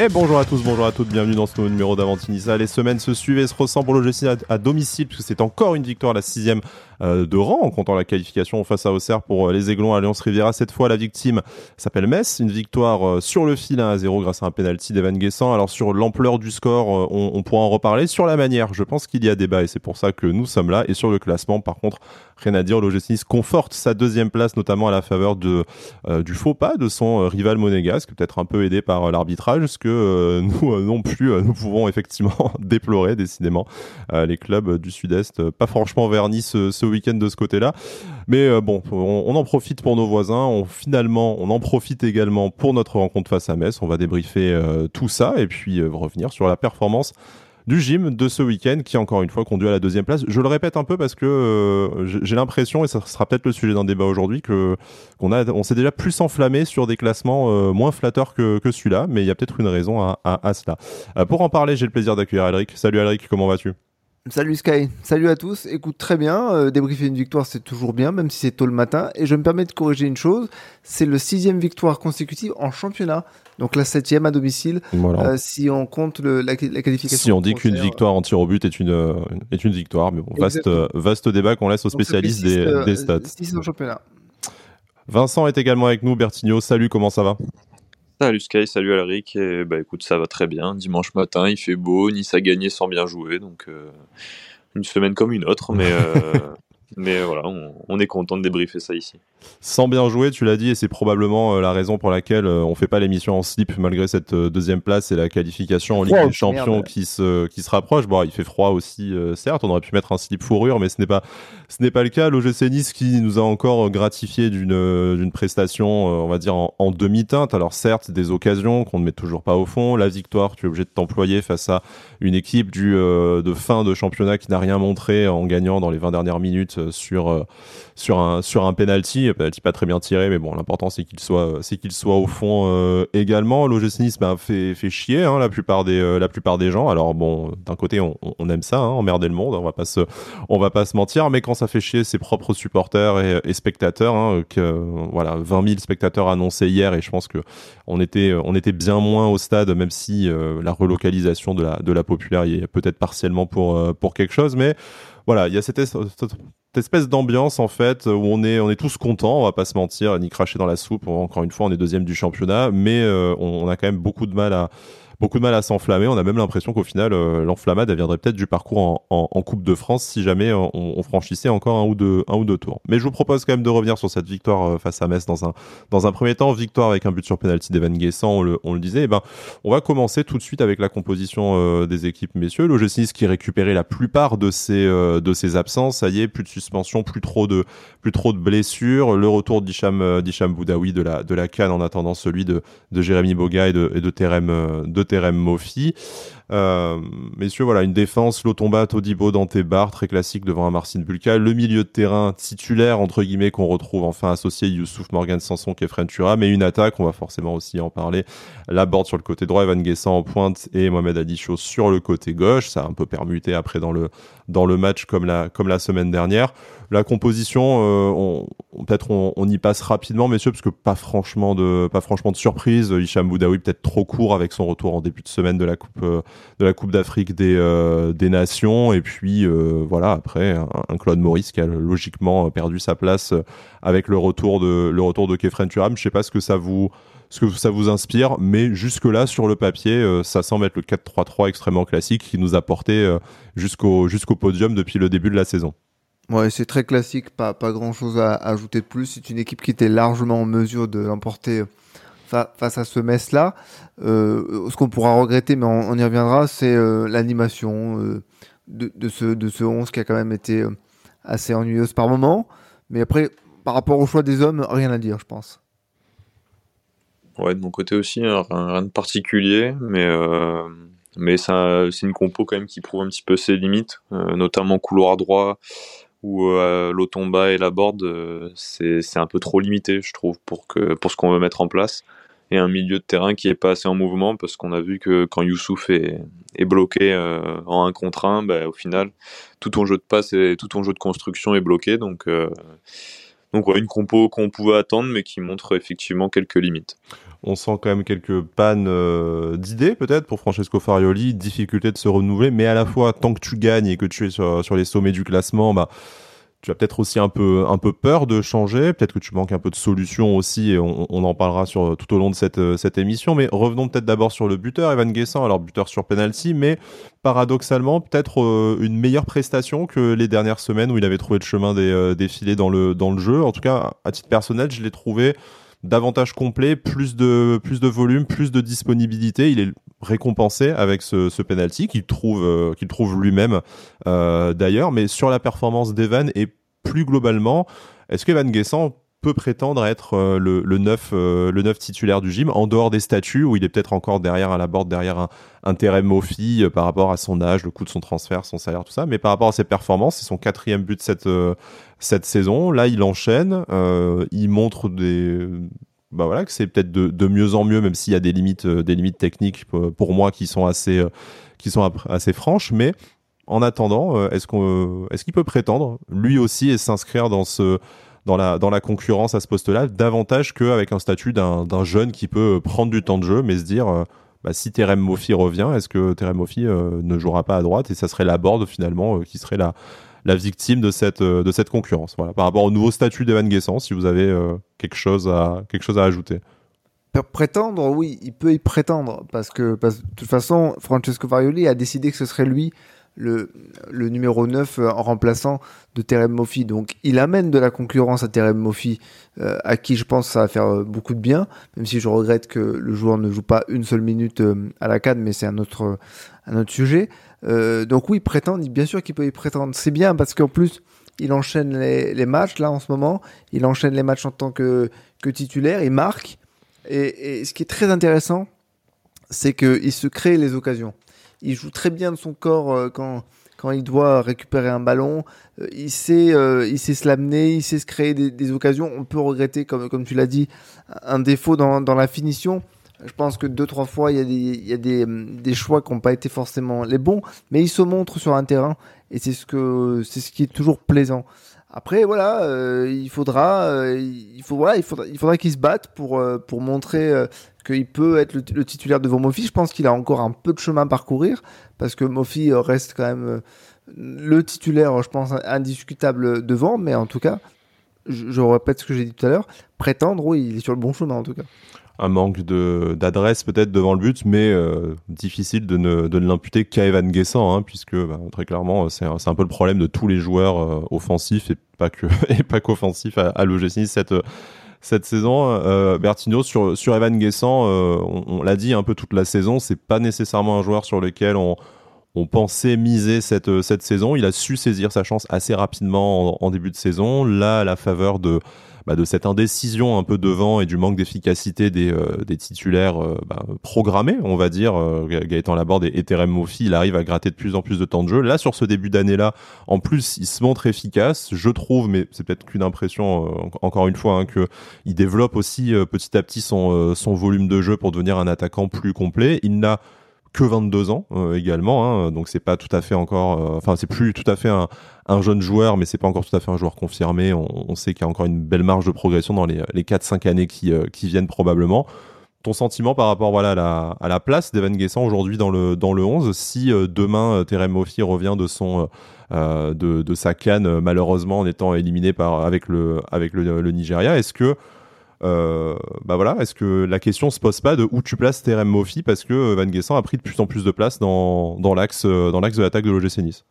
Et bonjour à tous, bonjour à toutes, bienvenue dans ce nouveau numéro d'Avantinissa. Les semaines se suivent et se ressemblent pour l'OGC à, à domicile, puisque c'est encore une victoire, la sixième euh, de rang, en comptant la qualification face à Auxerre pour euh, les Aiglons Alliance Riviera. Cette fois, la victime s'appelle Metz, une victoire euh, sur le fil 1 à 0 grâce à un penalty d'Evan Guessant. Alors sur l'ampleur du score, on, on pourra en reparler. Sur la manière, je pense qu'il y a débat et c'est pour ça que nous sommes là. Et sur le classement, par contre, rien à dire, l'OGC conforte sa deuxième place, notamment à la faveur de, du faux pas de son rival monégasque, peut-être un peu aidé par l'arbitrage, ce que nous non plus, nous pouvons effectivement déplorer, décidément. les clubs du Sud-Est, pas franchement vernis ce, ce week-end de ce côté-là. Mais euh, bon, on, en profite pour nos voisins. On, finalement, on en profite également pour notre rencontre face à Metz. On va débriefer euh, tout ça et puis euh, revenir sur la performance du gym de ce week-end qui encore une fois conduit à la deuxième place. Je le répète un peu parce que j'ai l'impression et ça sera peut-être le sujet d'un débat aujourd'hui qu'on a on s'est déjà plus enflammé sur des classements moins flatteurs que, que celui-là, mais il y a peut-être une raison à, à, cela. pour en parler, j'ai le plaisir d'accueillir Alric. Salut Alric, comment vas-tu? Salut Sky, salut à tous. Écoute très bien, euh, débriefer une victoire c'est toujours bien, même si c'est tôt le matin. Et je me permets de corriger une chose, c'est le sixième victoire consécutive en championnat. Donc la septième à domicile, euh, si on compte le, la, qualification. Si on dit qu'une victoire en tir au but est une, euh, est une victoire, mais bon, vaste, vaste débat qu'on laisse aux spécialistes des, des, stats. Six en championnat. Vincent est également avec nous, Bertigno, salut, comment ça va? Salut Sky, salut Alric. Et bah écoute, ça va très bien. Dimanche matin, il fait beau, Nice a gagné sans bien jouer, donc euh, une semaine comme une autre, mais euh, Mais voilà, on, est content de débriefer ça ici. Sans bien jouer, tu l'as dit, et c'est probablement euh, la raison pour laquelle euh, on fait pas l'émission en slip malgré cette euh, deuxième place et la qualification en Ligue des Champions qui se, qui se rapproche. Bon, il fait froid aussi, certes, on aurait pu mettre un slip fourrure, mais ce n'est pas, ce n'est pas le cas. L'OGC Nice qui nous a encore gratifié d'une, d'une prestation, on va dire, en, demi-teinte. Alors certes, des occasions qu'on ne met toujours pas au fond. La victoire, tu es obligé de t'employer face à une équipe du, de fin de championnat qui n'a rien montré en gagnant dans les 20 dernières minutes euh, sur euh, sur un sur un penalty, pas très bien tiré, mais bon, l'important c'est qu'il soit c'est qu'il soit au fond euh, également. L'OGC ben, fait fait chier hein, la plupart des la plupart des gens. Alors bon, d'un côté on, aime ça, hein, emmerder le monde, on va pas se on va pas se mentir, mais quand ça fait chier ses propres supporters et, et spectateurs, hein, que voilà 20 000 spectateurs annoncés hier, et je pense que on était on était bien moins au stade, même si la relocalisation de la de la populaire y est peut-être partiellement pour pour quelque chose, mais voilà, il y a cette, espèce d'ambiance en fait où on est tous contents, on va pas se mentir, ni cracher dans la soupe. Encore une fois, on est deuxième du championnat, mais euh, on, a quand même beaucoup de mal à beaucoup de mal à s'enflammer. On a même l'impression qu'au final, euh, l'enflammade viendrait peut-être du parcours en, Coupe de France si jamais on, on, franchissait encore un ou deux un ou deux tours. Mais je vous propose quand même de revenir sur cette victoire euh, face à Metz dans un dans un premier temps. Victoire avec un but sur penalty d'Evan Guessant, on le, disait. Eh ben, on va commencer tout de suite avec la composition euh, des équipes, messieurs. Le G6 qui récupérait la plupart de ses de ses absences. Ça y est, plus de suspension, plus trop de plus trop de blessures. Le retour d'Hicham Boudaoui de la de la canne en attendant celui de de Jérémy Boga et de et de Terem de Terem Mofi. Euh, messieurs, voilà, une défense, Lotomba, Todibo, Dante Bar, très classique devant un Marcin Bulka. Le milieu de terrain titulaire, entre guillemets, qu'on retrouve enfin associé Youssouf Morgan Sanson, Kefren Tura, mais une attaque, on va forcément aussi en parler. La board sur le côté droit, Evan Guessant en pointe et Mohamed Adicho sur le côté gauche. Ça a un peu permuté après dans le, match comme la semaine dernière. La composition, euh, on, peut-être on, on, y passe rapidement, messieurs, parce que pas franchement de, pas franchement de surprise. Hicham Boudaoui peut-être trop court avec son retour en début de semaine de la Coupe, euh, de la Coupe d'Afrique des, euh, des Nations. Et puis voilà, après un, Claude Maurice qui a logiquement perdu sa place avec le retour de le retour de Kefren. Je sais pas ce que ça vous ce que ça vous inspire, mais jusque-là, sur le papier, ça semble être le 4-3-3 extrêmement classique qui nous a porté jusqu'au jusqu'au podium depuis le début de la saison. Ouais, c'est très classique, pas, pas grand chose à, ajouter de plus. C'est une équipe qui était largement en mesure de l'emporter face à ce Metz-là. Euh, ce qu'on pourra regretter, mais on, y reviendra, c'est euh, l'animation euh, de, de, ce, de ce 11 qui a quand même été assez ennuyeuse par moment. Mais après, par rapport au choix des hommes, rien à dire, je pense. Ouais, de mon côté aussi, hein, rien, de particulier, mais, mais c'est une compo quand même qui prouve un petit peu ses limites, notamment couloir droit où euh, l'Otomba et la board, euh, c'est un peu trop limité, je trouve, pour, que, pour ce qu'on veut mettre en place. Et un milieu de terrain qui est pas assez en mouvement, parce qu'on a vu que quand Youssouf est, est bloqué euh, en un contre un, bah, au final, tout ton jeu de passe et tout ton jeu de construction est bloqué. Donc, donc une compo qu'on pouvait attendre, mais qui montre effectivement quelques limites. On sent quand même quelques pannes d'idées peut-être pour Francesco Farioli, difficulté de se renouveler, mais à la fois tant que tu gagnes et que tu es sur, les sommets du classement, bah tu as peut-être aussi un peu, peur de changer, peut-être que tu manques un peu de solutions aussi, et on, en parlera tout au long de cette, euh, cette émission. Mais revenons peut-être d'abord sur le buteur, Evan Guessant, alors buteur sur penalty, mais paradoxalement, peut-être euh, une meilleure prestation que les dernières semaines où il avait trouvé le chemin des, euh, filets dans le, dans le jeu. En tout cas, à titre personnel, je l'ai trouvé davantage complet, plus de, plus de volume, plus de disponibilité. Il est récompensé avec ce, penalty qu'il trouve, euh, trouve lui-même euh, d'ailleurs. Mais sur la performance d'Evan et plus globalement, est-ce qu'Evan Guessant peut prétendre être euh, le, le, le titulaire du gym en dehors des statuts où il est peut-être encore derrière à la borde, derrière un, un Mofi par rapport à son âge, le coût de son transfert, son salaire, tout ça. Mais par rapport à ses performances, c'est son quatrième but cette, cette saison. Là, il enchaîne, il montre des bah voilà, que c'est peut-être de, mieux en mieux, même s'il y a des limites, euh, des limites techniques pour, moi qui sont assez, euh, qui sont assez franches. Mais en attendant, euh, est-ce qu'on, est-ce qu'il peut prétendre lui aussi et s'inscrire dans ce, dans la, dans la concurrence à ce poste-là, davantage qu'avec un statut d'un, jeune qui peut prendre du temps de jeu, mais se dire, bah, si Terem Moffi revient, est-ce que Terem Moffi ne jouera pas à droite et ça serait la board finalement qui serait la, la victime de cette, euh, de cette concurrence. Voilà, par rapport au nouveau statut d'Evan Guessant, si vous avez euh, quelque, chose à, quelque chose à ajouter. Prétendre, oui, il peut y prétendre, parce que, de toute façon, Francesco Farioli a décidé que ce serait lui le, numéro 9 euh, en remplaçant de Terem Moffi. Donc il amène de la concurrence à Terem Moffi, à qui je pense ça va faire beaucoup de bien, même si je regrette que le joueur ne joue pas une seule minute à la canne, mais c'est un autre, un autre sujet. Euh, donc oui, il prétend, bien sûr qu'il peut y prétendre. C'est bien parce qu'en plus, il enchaîne les, matchs là en ce moment. Il enchaîne les matchs en tant que, que titulaire, il marque. Et, ce qui est très intéressant, c'est qu'il se crée les occasions. Il joue très bien de son corps euh, quand, quand il doit récupérer un ballon. Euh, il sait, il sait se l'amener, il sait se créer des, occasions. On peut regretter, comme, comme tu l'as dit, un défaut dans, dans la finition. Je pense que deux, trois fois, il y a des, il y a des, des choix qui n'ont pas été forcément les bons, mais il se montre sur un terrain et c'est ce que, c'est ce qui est toujours plaisant. Après, voilà, euh, il faudra, euh, il faut, voilà, il faudra, il faudra qu'il se batte pour, euh, pour montrer qu'il peut être le, titulaire devant Mofi. Je pense qu'il a encore un peu de chemin à parcourir parce que Mofi reste quand même le titulaire, je pense, indiscutable devant, mais en tout cas, je, répète ce que j'ai dit tout à l'heure, prétendre, oui, il est sur le bon chemin en tout cas. Un manque d'adresse peut-être devant le but, mais euh, difficile de ne, de ne l'imputer qu'à Evan Guessant, hein, puisque bah, très clairement c'est un, un, peu le problème de tous les joueurs euh, offensifs et pas que et pas qu'offensifs à, à l'OGC cette saison. Euh, Bertino sur sur Evan Guessant, euh, on, on l'a dit un peu toute la saison, c'est pas nécessairement un joueur sur lequel on on pensait miser cette, cette saison. Il a su saisir sa chance assez rapidement en, début de saison. Là, à la faveur de, bah, cette indécision un peu devant et du manque d'efficacité des, euh, titulaires euh, bah, programmés, on va dire. Euh, Gaëtan Laborde et, Terem Mofi, il arrive à gratter de plus en plus de temps de jeu. Là, sur ce début d'année-là, en plus, il se montre efficace. Je trouve, mais c'est peut-être qu'une impression, encore une fois, hein, que il développe aussi petit à petit son volume de jeu pour devenir un attaquant plus complet. Il n'a que 22 ans également, hein, donc c'est pas tout à fait encore, enfin c'est plus tout à fait un, un jeune joueur, mais c'est pas encore tout à fait un joueur confirmé. On, sait qu'il y a encore une belle marge de progression dans les, les 4-5 années qui, euh, qui viennent probablement. Ton sentiment par rapport voilà, à, la, place d'Evan Guessant aujourd'hui dans le, dans le 11, si euh, demain euh, Terem Moffi revient de, son, de, de, sa canne, malheureusement en étant éliminé par, avec, le, avec le Nigeria, est-ce que bah voilà, est-ce que la question se pose pas de où tu places Terem Moffi parce que Van Guessant a pris de plus en plus de place dans, dans l'axe de l'attaque de l'OGC Nice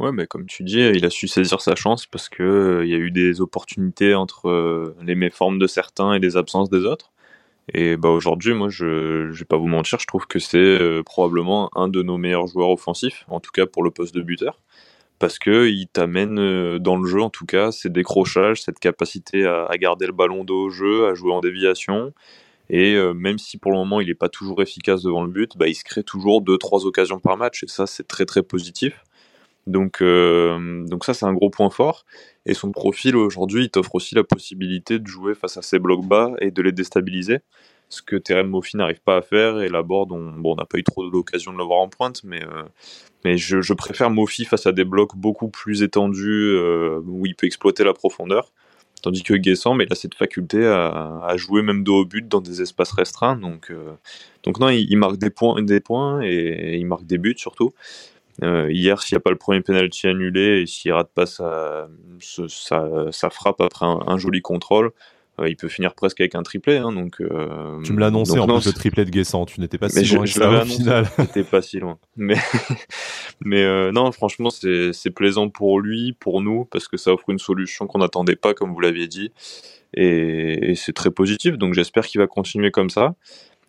Ouais, mais comme tu dis, il a su saisir sa chance parce que euh, il y a eu des opportunités entre euh, les méformes de certains et les absences des autres. Et bah aujourd'hui, moi, je, je vais pas vous mentir, je trouve que c'est euh, probablement un de nos meilleurs joueurs offensifs, en tout cas pour le poste de buteur, parce que il t'amène dans le jeu, en tout cas, ces décrochages, cette capacité à, garder le ballon dos au jeu, à jouer en déviation. Et même si pour le moment il n'est pas toujours efficace devant le but, bah, il se crée toujours deux trois occasions par match, et ça c'est très très positif. Donc, euh, donc ça, c'est un gros point fort. Et son profil aujourd'hui, il t'offre aussi la possibilité de jouer face à ces blocs bas et de les déstabiliser. Ce que Terem Moffi n'arrive pas à faire. Et la board, on n'a pas eu trop l'occasion de le voir en pointe, mais, euh, mais je, préfère Moffi face à des blocs beaucoup plus étendus euh, où il peut exploiter la profondeur Tandis que Guessant, mais il a cette faculté à, jouer même dos au but dans des espaces restreints. Donc, donc non, il, marque des points, des points et, il marque des buts surtout. hier, s'il n'y a pas le premier penalty annulé et s'il rate pas sa, sa, frappe après un joli contrôle, euh, il peut finir presque avec un triplé. Hein, donc, euh, tu me l'as annoncé en plus le triplé de Guessant. Tu n'étais pas si loin je, au final. J'étais pas si loin. Mais, mais euh, non, franchement, c'est plaisant pour lui, pour nous, parce que ça offre une solution qu'on n'attendait pas, comme vous l'aviez dit. Et, et c'est très positif. Donc j'espère qu'il va continuer comme ça.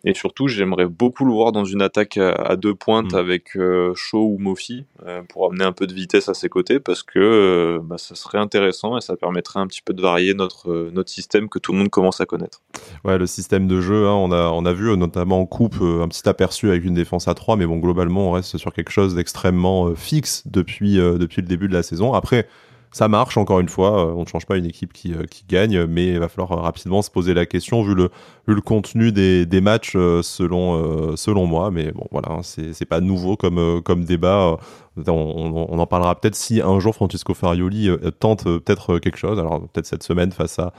Et surtout, j'aimerais beaucoup le voir dans une attaque à, deux pointes mm. avec euh, Shaw ou Mofi euh, pour amener un peu de vitesse à ses côtés parce que euh, bah, ça serait intéressant et ça permettrait un petit peu de varier notre, notre système que tout le monde commence à connaître. Ouais, le système de jeu, hein, on, a, on a vu notamment en coupe un petit aperçu avec une défense à 3, mais bon, globalement, on reste sur quelque chose d'extrêmement fixe depuis, depuis le début de la saison. Après, ça marche encore une fois. Euh, on ne change pas une équipe qui, euh, qui gagne, mais il va falloir euh, rapidement se poser la question vu le, vu le contenu des, des matchs selon, selon moi. Mais bon, voilà, hein, c'est pas nouveau comme, comme débat. On, en parlera peut-être si un jour Francisco Farioli tente peut-être quelque chose. Alors peut-être cette semaine face à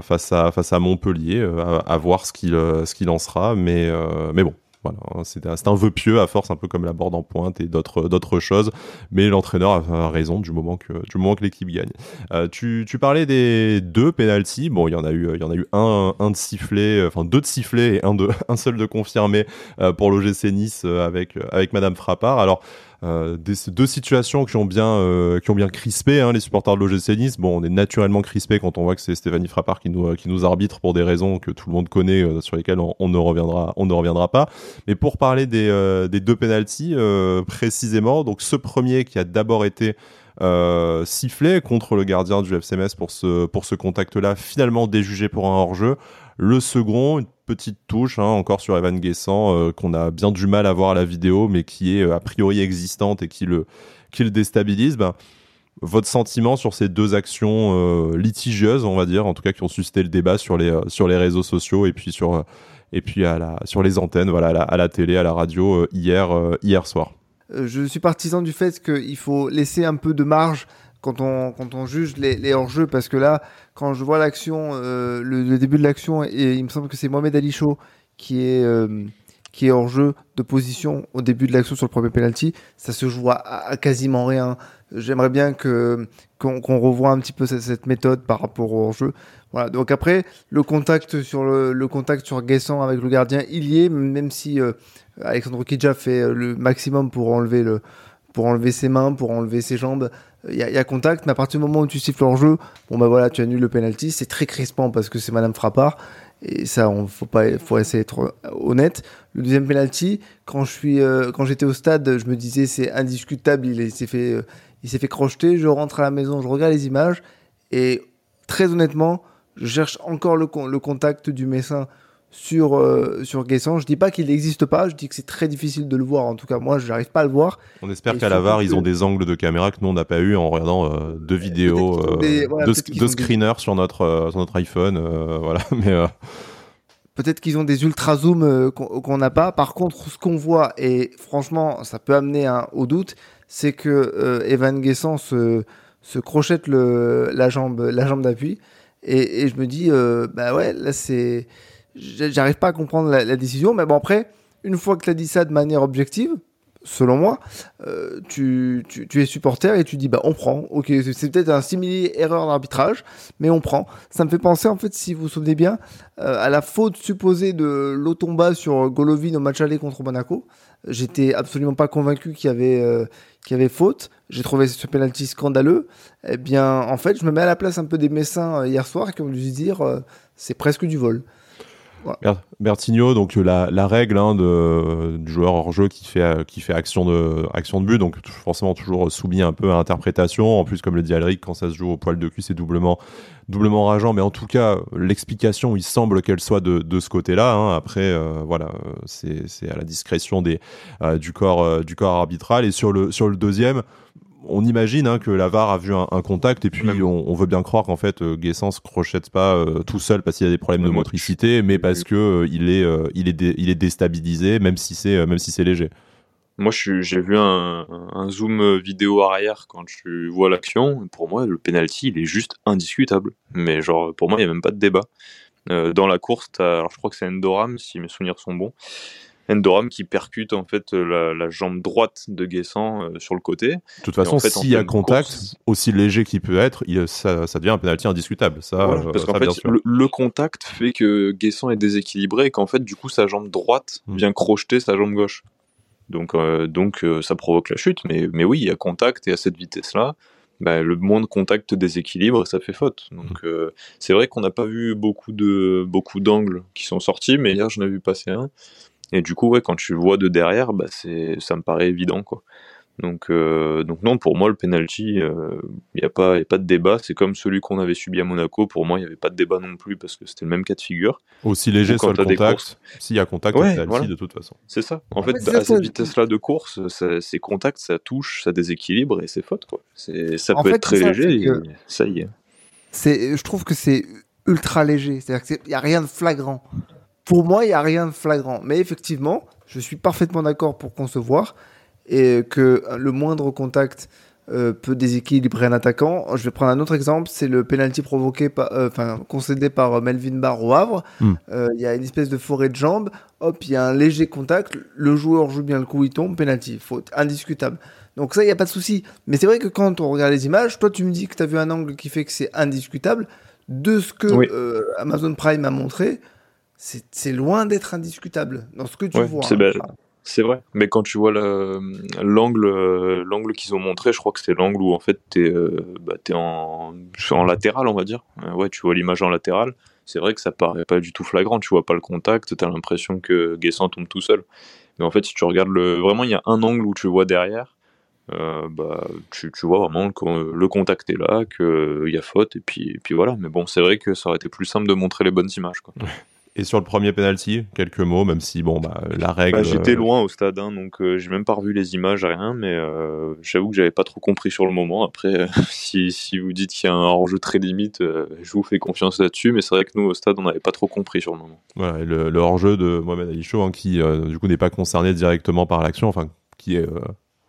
face à face à Montpellier, à, voir ce qu'il ce qu'il en sera. Mais mais bon, voilà, hein, c'est un, vœu pieux à force, un peu comme la board en pointe et d'autres d'autres choses. Mais l'entraîneur a raison du moment que du moment que l'équipe gagne. Euh, tu, tu parlais des deux penalties. Bon, il y en a eu il y en a eu un un de sifflé, enfin deux de sifflé et un de un seul de confirmé euh, pour l'OGC Nice euh, avec avec Madame Frappard. Alors euh, des, deux situations qui ont bien, euh, qui ont bien crispé hein, les supporters de l'OGC Nice. Bon, on est naturellement crispé quand on voit que c'est Stéphanie Frappard qui nous, qui nous arbitre pour des raisons que tout le monde connaît, euh, sur lesquelles on, ne reviendra, on ne reviendra pas. Mais pour parler des, des deux penalties précisément, donc ce premier qui a d'abord été sifflé contre le gardien du FCMS pour ce, pour ce contact-là, finalement déjugé pour un hors-jeu. Le second, une petite touche, hein, encore sur Evan Guessant, euh, qu'on a bien du mal à voir à la vidéo, mais qui est euh, a priori existante et qui le, qui le déstabilise. Ben, votre sentiment sur ces deux actions euh, litigieuses, on va dire, en tout cas qui ont suscité le débat sur les, sur les réseaux sociaux et puis sur, et puis à la, sur les antennes, voilà, à la, à la télé, à la radio hier, hier soir. Je suis partisan du fait qu'il faut laisser un peu de marge quand on, quand on juge les, hors-jeux, parce que là, quand je vois l'action, euh, le, début de l'action, et il me semble que c'est Mohamed Ali Chaud qui est, euh, est hors-jeu de position au début de l'action sur le premier penalty, ça se joue à, quasiment rien. J'aimerais bien que qu'on revoie un petit peu cette, méthode par rapport au hors-jeu. Voilà. Donc après, le contact sur le, contact sur Guessant avec le gardien, il y est, même si euh, Alexandre Kidja fait le maximum pour enlever le pour enlever ses mains, pour enlever ses jambes il y, a contact, mais à partir du moment où tu siffles en jeu, bon bah voilà, tu annules le penalty, c'est très crispant parce que c'est Madame Frappard et ça, on faut pas, faut essayer d'être honnête. Le deuxième penalty, quand je suis, euh, quand j'étais au stade, je me disais c'est indiscutable, il s'est fait, il s'est fait crocheter. Je rentre à la maison, je regarde les images et très honnêtement, je cherche encore le, le contact du Messin sur, euh, sur Guessant. Je dis pas qu'il n'existe pas, je dis que c'est très difficile de le voir. En tout cas, moi, je n'arrive pas à le voir. On espère qu'à la VAR, ils ont des angles de caméra que nous, on n'a pas eu en regardant euh, deux vidéos, euh, deux, screeners sur, notre, sur notre iPhone. voilà, mais. Peut-être qu'ils ont des ultra zoom qu'on n'a pas. Par contre, ce qu'on voit, et franchement, ça peut amener au doute, c'est que Evan Guessant se, se crochette le, la jambe, la jambe d'appui. Et, et, je me dis, bah ouais, là, c'est j'arrive pas à comprendre la, décision. Mais bon, après, une fois que tu as dit ça de manière objective, selon moi, euh, tu, es supporter et tu dis bah on prend. Ok, c'est peut-être un simili erreur d'arbitrage, mais on prend. Ça me fait penser en fait, si vous vous souvenez bien, euh, à la faute supposée de Lotomba sur Golovin au match aller contre Monaco. J'étais absolument pas convaincu qu'il y avait euh, qu'il y avait faute. J'ai trouvé ce penalty scandaleux. Eh bien, en fait, je me mets à la place un peu des Messins hier soir qui ont dû se dire c'est presque du vol. Bertigno, donc la, la règle hein, du joueur hors jeu qui fait, fait action, de, but, donc forcément toujours soumis un peu à interprétation. En plus, comme le dit Alric, quand ça se joue au poil de cul, c'est doublement, doublement rageant. Mais en tout cas, l'explication, il semble qu'elle soit de, ce côté-là. Hein. Après, euh, voilà, c'est à la discrétion euh, du, corps, euh, du corps arbitral. Et sur le, sur le deuxième, on imagine hein, que la VAR a vu un, contact et puis on, veut bien croire qu'en fait euh, Guessant se crochette pas euh, tout seul parce qu'il a des problèmes de motricité, mais parce que euh, il est il est il est déstabilisé même si c'est même si c'est léger. Moi, j'ai vu un, un, zoom vidéo arrière quand tu vois l'action. Pour moi, le penalty, il est juste indiscutable. Mais genre, pour moi, il n'y a même pas de débat. Dans la course, alors je crois que c'est Endoram, si mes souvenirs sont bons. Endoram qui percute en fait la, jambe droite de Guessant euh, sur le côté. De toute façon, s'il y a contact, aussi léger qu'il peut être, ça, ça, devient un penalty indiscutable. Ça, euh, parce qu'en fait, le, contact fait que Guessant est déséquilibré et qu'en fait, du coup, sa jambe droite hmm. vient crocheter sa jambe gauche. Donc, donc ça provoque la chute. Mais, mais oui, il y a contact et à cette vitesse-là, bah, le moins de contact déséquilibre, ça fait faute. Donc mmh. euh, c'est vrai qu'on n'a pas vu beaucoup de beaucoup d'angles qui sont sortis, mais hier j'en ai vu passer un. Et du coup, ouais, quand tu vois de derrière, bah c'est ça me paraît évident quoi. Donc, euh, donc non, pour moi, le penalty, il euh, n'y a, pas, a pas de débat. C'est comme celui qu'on avait subi à Monaco. Pour moi, il n'y avait pas de débat non plus parce que c'était le même cas de figure. Aussi léger sur le contact. S'il y a contact, ouais, penalty de toute façon. C'est ça. En fait, à cette vitesse-là de course, c'est contact, ça touche, ça déséquilibre et c'est faute. Quoi. Ça peut être très léger ça y est. Je trouve que c'est ultra léger. C'est-à-dire qu'il n'y a rien de flagrant. Pour moi, il n'y a rien de flagrant. Mais effectivement, je suis parfaitement d'accord pour concevoir et que le moindre contact euh, peut déséquilibrer un attaquant. Je vais prendre un autre exemple, c'est le penalty provoqué par, euh, enfin concédé par euh, Melvin Barr au Havre. Hmm. Il y a une espèce de forêt de jambes. Hop, il y a un léger contact. Le joueur joue bien le coup, il tombe, penalty, faute, indiscutable. Donc ça, il n'y a pas de souci. Mais c'est vrai que quand on regarde les images, toi tu me dis que tu as vu un angle qui fait que c'est indiscutable. De ce que Amazon Prime a montré, c'est loin d'être indiscutable dans ce que tu vois. C'est belle. C'est vrai, mais quand tu vois l'angle euh, l'angle qu'ils ont montré, je crois que c'est l'angle où en fait t'es euh, bah, es en, en latéral, on va dire. Euh, ouais, tu vois l'image en latéral. C'est vrai que ça paraît pas du tout flagrant. Tu vois pas le contact, t'as l'impression que Guessant tombe tout seul. Mais en fait, si tu regardes le, vraiment, il y a un angle où tu vois derrière. bah, tu, tu, vois vraiment que le contact est là, qu'il y a faute, et puis, et puis voilà. Mais bon, c'est vrai que ça aurait été plus simple de montrer les bonnes images. Quoi. Et sur le premier penalty, quelques mots, même si bon, bah, la règle. Bah, j'étais euh, loin au stade, hein, donc euh, j'ai même pas revu les images, rien, mais euh, j'avoue que j'avais pas trop compris sur le moment. Après, si, si, vous dites qu'il y a un enjeu très limite, je vous fais confiance là-dessus, mais c'est vrai que nous au stade, on n'avait pas trop compris sur le moment. Voilà, le, le hors-jeu de Mohamed Ali Chaud, hein, qui du coup n'est pas concerné directement par l'action, enfin qui est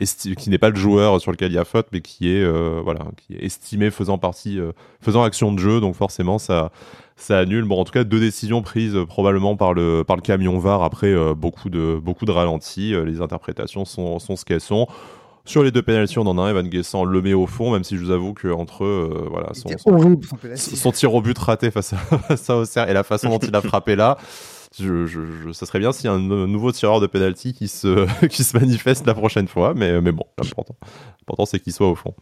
qui n'est pas le joueur sur lequel il y a faute, mais qui est voilà, qui est estimé faisant partie, faisant action de jeu. Donc forcément, ça, ça annule. Bon, en tout cas, deux décisions prises euh, probablement par le, par le camion VAR après euh, beaucoup, de, beaucoup de ralentis. Euh, les interprétations sont, sont ce qu'elles sont. Sur les deux pénalités, on en a un. Evan Guessant le met au fond, même si je vous avoue qu'entre eux, voilà, son, son, tir au but raté face à, ça et la façon dont il a frappé là. Je, je, ça serait bien s'il y a un nouveau tireur de penalty qui se, qui se manifeste la prochaine fois, mais, mais bon, l'important, l'important c'est qu'il soit au fond.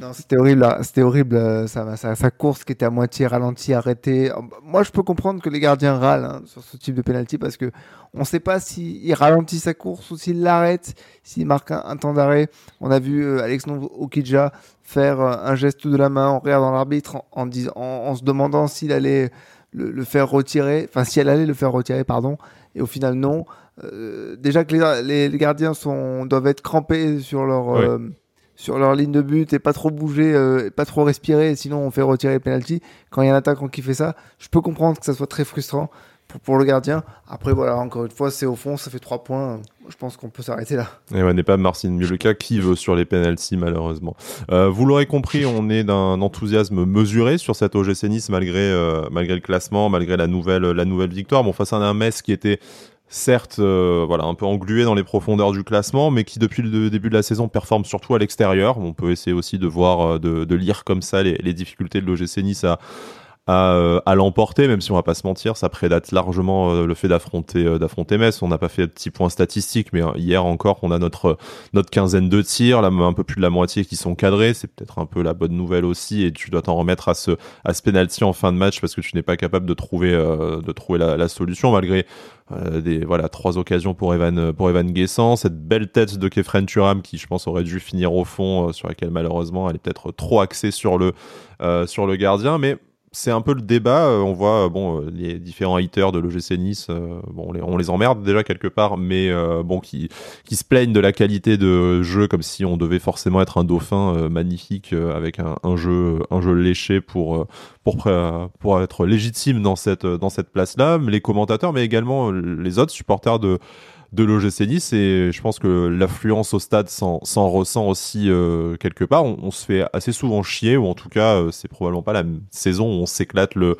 Non, c'était horrible. C'était horrible. Euh, sa, course qui était à moitié ralentie, arrêtée. Moi, je peux comprendre que les gardiens râlent hein, sur ce type de penalty parce que on ne sait pas s'il ralentit sa course ou s'il l'arrête, s'il marque un, temps d'arrêt. On a vu euh, Alex Okidja faire euh, un geste de la main en regardant l'arbitre, en, en, se demandant s'il allait le, faire retirer, enfin si elle allait le faire retirer, pardon. Et au final, non. déjà que les, les, gardiens sont, doivent être crampés sur leur sur leur ligne de but et pas trop bouger, euh, pas trop respirer, sinon on fait retirer le penalty. Quand il y a un attaquant qui fait ça, je peux comprendre que ça soit très frustrant pour, pour le gardien. Après, voilà, encore une fois, c'est au fond, ça fait trois points. Je pense qu'on peut s'arrêter là. Et ouais, n'est pas Marcin Muleka qui veut sur les penalties, malheureusement. Euh, vous l'aurez compris, on est d'un enthousiasme mesuré sur cette OGC Nice, malgré, euh, malgré le classement, malgré la nouvelle, la nouvelle victoire. Bon, face à un Metz qui était certes euh, voilà un peu englué dans les profondeurs du classement mais qui depuis le début de la saison performe surtout à l'extérieur on peut essayer aussi de voir de, lire comme ça les, les difficultés de l'OGC Nice à, euh, à, l'emporter, même si on va pas se mentir, ça prédate largement euh, le fait d'affronter euh, d'affronter Metz. On n'a pas fait de petits points statistiques, mais hier encore, on a notre notre quinzaine de tirs, là un peu plus de la moitié qui sont cadrés. C'est peut-être un peu la bonne nouvelle aussi, et tu dois t'en remettre à ce à ce penalty en fin de match parce que tu n'es pas capable de trouver de trouver la, la solution malgré des voilà trois occasions pour Evan pour Evan Guessant, cette belle tête de Kefren Turam qui je pense aurait dû finir au fond, sur laquelle malheureusement elle est peut-être trop axée sur le sur le gardien, mais c'est un peu le débat. Euh, on voit euh, bon euh, les différents haters de l'OGC Nice, bon on les, emmerde déjà quelque part, mais bon qui qui se plaignent de la qualité de jeu comme si on devait forcément être un dauphin magnifique avec un, un, jeu un jeu léché pour pour pour être légitime dans cette dans cette place là. Les commentateurs, mais également les autres supporters de de l'OGC Nice et je pense que l'affluence au stade s'en ressent aussi quelque part. On, on, se fait assez souvent chier ou en tout cas c'est probablement pas la saison où on s'éclate le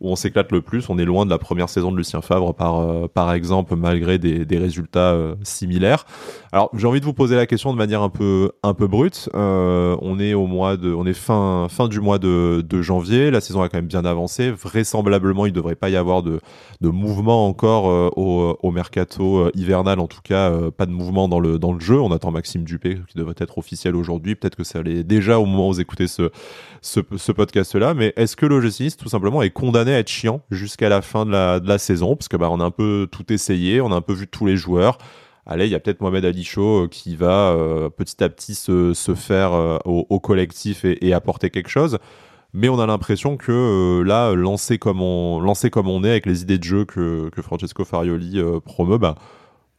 où on s'éclate le plus. On est loin de la première saison de Lucien Favre, par, euh, par exemple, malgré des, des résultats euh, similaires. Alors, j'ai envie de vous poser la question de manière un peu, un peu brute. Euh, on est au mois de, on est fin, fin du mois de, de janvier. La saison a quand même bien avancé. Vraisemblablement, il ne devrait pas y avoir de, de mouvement encore au, au, mercato hivernal. En tout cas, pas de mouvement dans le, dans le jeu. On attend Maxime Dupé qui devrait être officiel aujourd'hui. Peut-être que ça allait déjà au moment où vous écoutez ce, ce, podcast-là. Mais est-ce que l'OGC tout simplement est condamné à être chiant jusqu'à la fin de la, saison, parce que bah, on a un peu tout essayé, on a un peu vu tous les joueurs. Allez, il y a peut-être Mohamed Ali Chaud qui va euh, petit à petit se, se faire euh, au, collectif et, apporter quelque chose. Mais on a l'impression que euh, là, lancé comme, on, lancé comme on est, avec les idées de jeu que, que Francesco Farioli promeut, bah,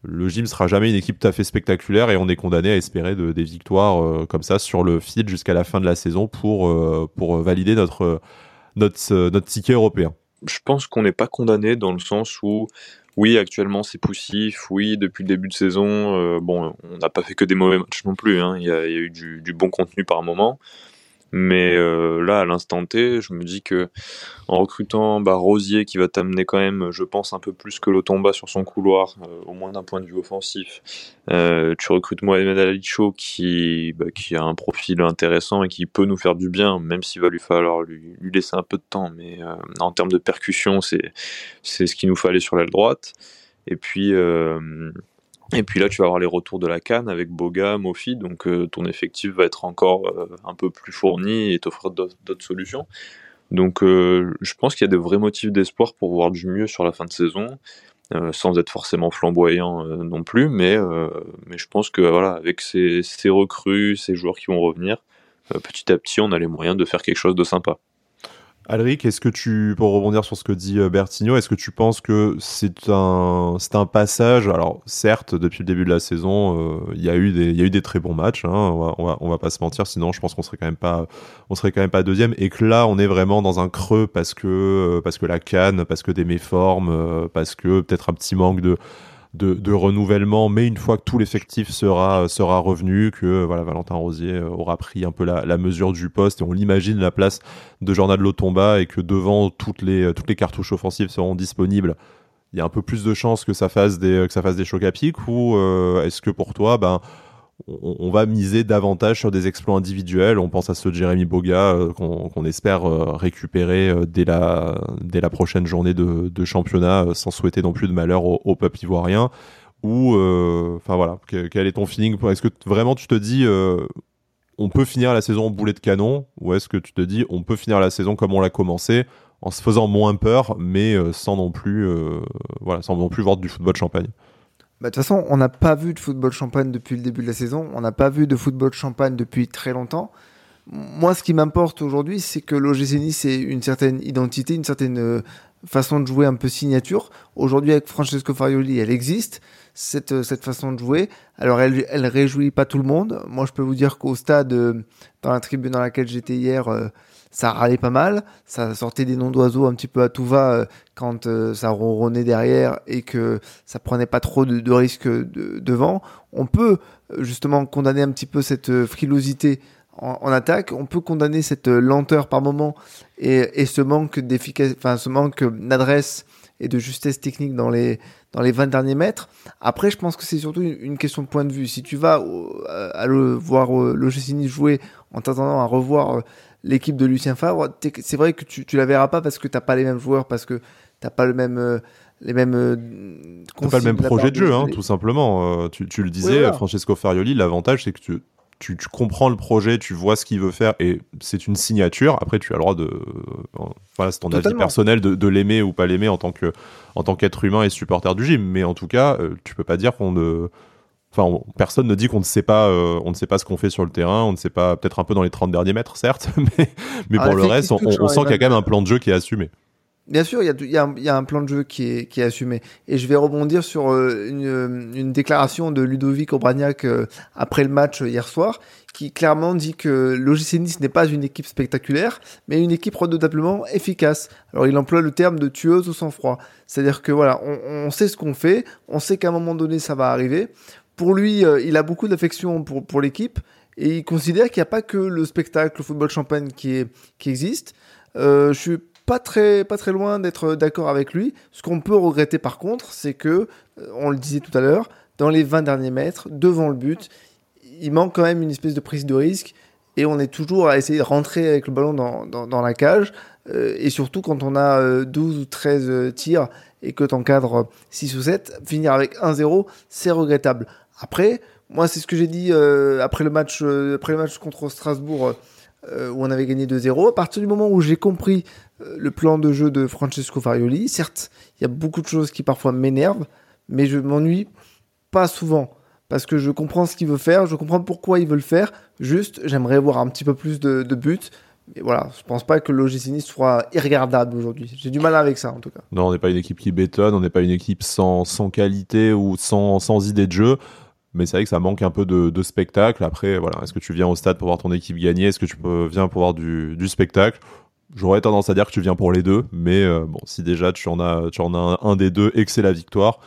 le gym sera jamais une équipe tout à fait spectaculaire et on est condamné à espérer de, des victoires comme ça sur le fil jusqu'à la fin de la saison pour, pour valider notre notre, euh, notre ticket européen Je pense qu'on n'est pas condamné dans le sens où oui, actuellement c'est poussif. Oui, depuis le début de saison, euh, bon, on n'a pas fait que des mauvais matchs non plus. Hein. Il, y a, eu du, bon contenu par moment. Mais euh, là, à l'instant T, je me dis que en recrutant bah, Rosier, qui va t'amener quand même, je pense, un peu plus que l'Otomba sur son couloir, euh, au moins d'un point de vue offensif. Euh, tu recrutes Mohamed Alicho, qui, bah, qui a un profil intéressant et qui peut nous faire du bien, même s'il va lui falloir lui, lui, laisser un peu de temps. Mais en termes de percussion, c'est ce qu'il nous fallait sur l'aile droite. Et puis et puis là, tu vas avoir les retours de la canne avec Boga, Mofi, donc euh, ton effectif va être encore euh, un peu plus fourni et t'offrir d'autres solutions. Donc euh, je pense qu'il y a de vrais motifs d'espoir pour voir du mieux sur la fin de saison, sans être forcément flamboyant non plus, mais, mais je pense que voilà, avec ces recrues, ces joueurs qui vont revenir, petit à petit, on a les moyens de faire quelque chose de sympa. Alric, est-ce que tu, pour rebondir sur ce que dit euh, Bertigno, est-ce que tu penses que c'est un, c'est un passage? Alors, certes, depuis le début de la saison, euh, il y a eu des, y a eu des très bons matchs. Hein, on, va, on, va, on va pas se mentir. Sinon, je pense qu'on serait quand même pas, on serait quand même pas deuxième. Et que là, on est vraiment dans un creux parce que, euh, parce que la canne, parce que des méformes, parce que peut-être un petit manque de de, renouvellement, mais une fois que tout l'effectif sera, sera revenu, que voilà, Valentin Rosier euh, aura pris un peu la, mesure du poste et on l'imagine la place de Jornal Lotomba et que devant toutes les, toutes les cartouches offensives seront disponibles, il y a un peu plus de chances que ça fasse des, que ça fasse des chocs à pic ou euh, est-ce que pour toi, ben, on, va miser davantage sur des exploits individuels. On pense à ce Jérémy Boga euh, qu'on espère euh, récupérer euh, dès, la, prochaine journée de, de championnat, sans souhaiter non plus de malheur au, peuple ivoirien. Ou, enfin voilà, quel est ton feeling? Est-ce que vraiment tu te dis, on peut finir la saison en boulet de canon? Ou est-ce que tu te dis, on peut finir la saison comme on l'a commencé en se faisant moins peur, mais sans non plus, voilà, sans non plus voir du football bah, de toute façon, on n'a pas vu de football champagne depuis le début de la saison. On n'a pas vu de football champagne depuis très longtemps. Moi, ce qui m'importe aujourd'hui, c'est que l'OGC Nice une certaine identité, une certaine euh, façon de jouer un peu signature. Aujourd'hui, avec Francesco Farioli, elle existe, cette, euh, cette façon de jouer. Alors, elle, elle réjouit pas tout le monde. Moi, je peux vous dire qu'au stade, euh, dans la tribune dans laquelle j'étais hier, ça râlait pas mal, ça sortait des noms d'oiseaux un petit peu à tout va euh, quand euh, ça ronronnait derrière et que ça prenait pas trop de, risques devant. On peut euh, justement condamner un petit peu cette frilosité en, attaque, on peut condamner cette lenteur par moment et, ce manque d'efficacité, enfin ce manque d'adresse et de justesse technique dans les dans les 20 derniers mètres. Après, je pense que c'est surtout une, question de point de vue. Si tu vas à le voir jouer en t'attendant à revoir l'équipe de Lucien Favre, c'est vrai que tu, tu la verras pas parce que t'as pas les mêmes joueurs, parce que t'as pas le même euh, les mêmes euh, pas le même projet de jeu, hein, tout simplement. Euh, tu, tu, le disais, Francesco Farioli, l'avantage c'est que tu, tu, tu, comprends le projet, tu vois ce qu'il veut faire et c'est une signature. Après, tu as le droit de, voilà, c'est ton avis personnel de, de l'aimer ou pas l'aimer en tant que en tant qu'être humain et supporter du gym. Mais en tout cas, tu peux pas dire qu'on ne Enfin, personne ne dit qu'on ne sait pas, euh, on ne sait pas ce qu'on fait sur le terrain, on ne sait pas, peut-être un peu dans les 30 derniers mètres, certes, mais, mais pour le reste, on, sent qu'il y a quand même un plan de jeu qui est assumé. Bien sûr, il y, a, un plan de jeu qui est, assumé. Et je vais rebondir sur euh, une, déclaration de Ludovic Obraniak euh, après le match hier soir, qui clairement dit que l'OGC Nice n'est pas une équipe spectaculaire, mais une équipe redoutablement efficace. Alors il emploie le terme de tueuse au sang-froid. C'est-à-dire que voilà, on, sait ce qu'on fait, on sait qu'à un moment donné ça va arriver. Pour lui, euh, il a beaucoup d'affection pour, l'équipe, et il considère qu'il n'y a pas que le spectacle, le football champagne qui, existe. Euh, je suis pas très, loin d'être d'accord avec lui. Ce qu'on peut regretter par contre, c'est que, euh, on le disait tout à l'heure, dans les 20 derniers mètres, devant le but, il manque quand même une espèce de prise de risque et on est toujours à essayer de rentrer avec le ballon dans, la cage. Euh, et surtout quand on a 12 euh, ou 13 tirs et que tu encadres 6 ou 7, finir avec 1-0, c'est regrettable. Après, moi c'est ce que j'ai dit après, le match, après le match contre Strasbourg où on avait gagné 2-0. À partir du moment où j'ai compris euh, le plan de jeu de Francesco Farioli. Certes, il y a beaucoup de choses qui parfois m'énervent, mais je m'ennuie pas souvent parce que je comprends ce qu'il veut faire, je comprends pourquoi il veut le faire. Juste, j'aimerais voir un petit peu plus de, buts. Mais voilà, je pense pas que l'OGC soit irregardable aujourd'hui. J'ai du mal avec ça en tout cas. Non, on n'est pas une équipe qui bétonne, on n'est pas une équipe sans, qualité ou sans idée de jeu mais c'est vrai que ça manque un peu de, spectacle. Après, voilà, est-ce que tu viens au stade pour voir ton équipe gagner? Est-ce que tu peux, viens pour voir du, spectacle? J'aurais tendance à dire que tu viens pour les deux, mais euh, bon, si déjà tu en as, tu en as un, des deux et que c'est la victoire,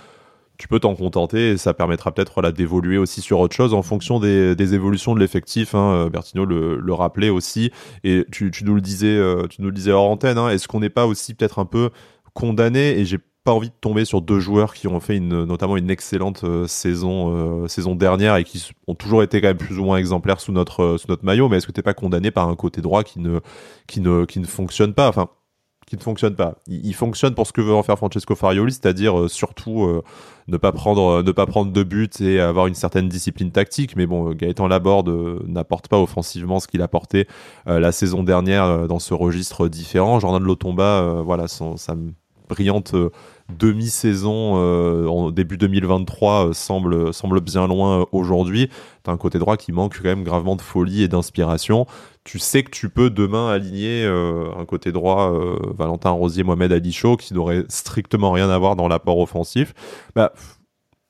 tu peux t'en contenter et ça permettra peut-être là d'évoluer aussi sur autre chose en fonction des, évolutions de l'effectif. Hein, euh, Bertino le, rappelait aussi et tu, tu nous le disais, euh, tu nous le disais hors antenne. Hein, Est-ce qu'on n'est pas aussi peut-être un peu condamné? Et j'ai pas envie de tomber sur deux joueurs qui ont fait notamment une excellente euh, saison, euh, saison dernière et qui ont toujours été quand même plus ou moins exemplaires sous notre, euh, sous notre maillot. Mais est-ce que t'es pas condamné par un côté droit qui ne, qui ne, qui ne fonctionne pas? Enfin, qui ne fonctionne pas. Il, fonctionne pour ce que veut en faire Francesco Farioli, c'est-à-dire surtout ne pas prendre, ne pas prendre de but et avoir une certaine discipline tactique. Mais bon, Gaëtan Laborde n'apporte pas offensivement ce qu'il apportait la saison dernière dans ce registre différent. Jordan Lotomba, voilà, ça me brillante euh, demi-saison euh, en début 2023 euh, semble, semble bien loin aujourd'hui. Tu as un côté droit qui manque quand même gravement de folie et d'inspiration. Tu sais que tu peux demain aligner un côté droit Valentin Rosier, Mohamed Ali qui n'aurait strictement rien à voir dans l'apport offensif. Bah,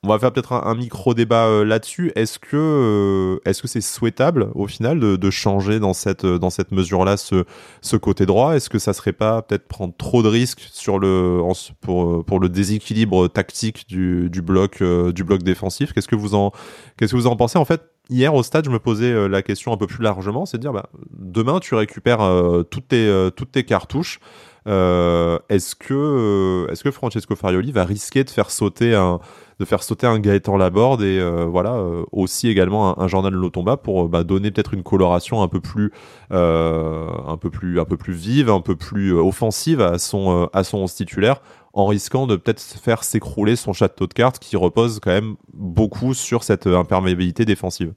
on va faire peut-être un, micro débat euh, là-dessus. Est-ce que euh, est-ce que c'est souhaitable au final de, changer dans cette dans cette mesure-là ce ce côté droit? Est-ce que ça serait pas peut-être prendre trop de risques sur le pour pour le déséquilibre tactique du, du bloc euh, du bloc défensif? Qu'est-ce que vous en qu'est-ce que vous en pensez? En fait Hier au stade, je me posais la question un peu plus largement, c'est de dire bah, demain tu récupères toutes tes toutes tes cartouches. est-ce que Francesco Farioli va risquer de faire sauter un de faire sauter Gaëtan Laborde et euh, voilà euh, aussi également un, un Jordan Lotomba pour euh, bah, donner peut-être une coloration un peu plus un peu plus un peu plus vive, un peu plus offensive à son à son titulaire? En risquant de peut-être faire s'écrouler son château de cartes qui repose quand même beaucoup sur cette imperméabilité défensive.